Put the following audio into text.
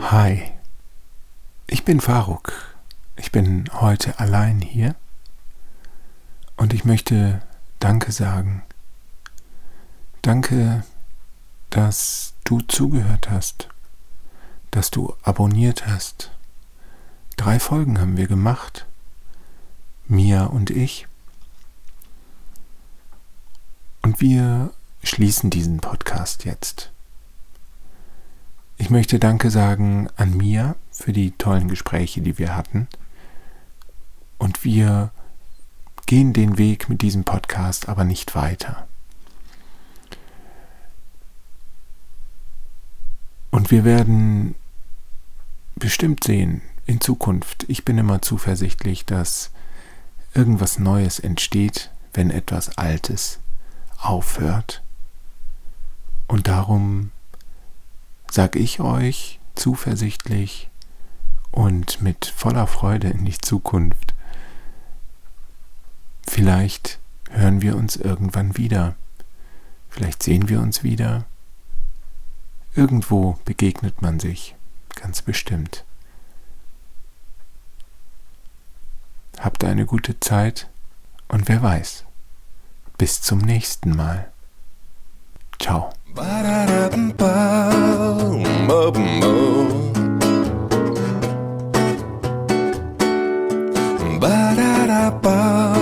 Hi, ich bin Faruk. Ich bin heute allein hier und ich möchte Danke sagen. Danke, dass du zugehört hast, dass du abonniert hast. Drei Folgen haben wir gemacht, Mia und ich. Und wir schließen diesen Podcast jetzt. Ich möchte Danke sagen an Mia für die tollen Gespräche, die wir hatten. Und wir gehen den Weg mit diesem Podcast aber nicht weiter. Und wir werden bestimmt sehen in Zukunft. Ich bin immer zuversichtlich, dass irgendwas Neues entsteht, wenn etwas Altes aufhört. Und darum sage ich euch zuversichtlich und mit voller Freude in die Zukunft. Vielleicht hören wir uns irgendwann wieder. Vielleicht sehen wir uns wieder. Irgendwo begegnet man sich, ganz bestimmt. Habt eine gute Zeit und wer weiß, bis zum nächsten Mal. Ciao. capaz.